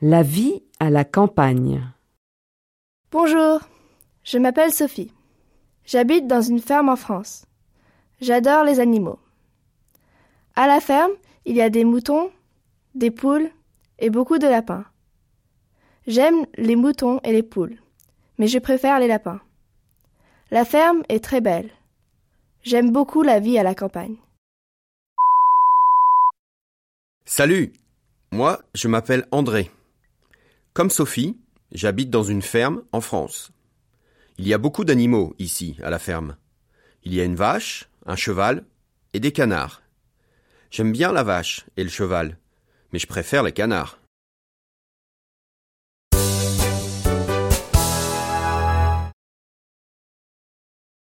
La vie à la campagne. Bonjour, je m'appelle Sophie. J'habite dans une ferme en France. J'adore les animaux. À la ferme, il y a des moutons, des poules et beaucoup de lapins. J'aime les moutons et les poules, mais je préfère les lapins. La ferme est très belle. J'aime beaucoup la vie à la campagne. Salut, moi je m'appelle André. Comme Sophie, j'habite dans une ferme en France. Il y a beaucoup d'animaux ici, à la ferme. Il y a une vache, un cheval et des canards. J'aime bien la vache et le cheval, mais je préfère les canards.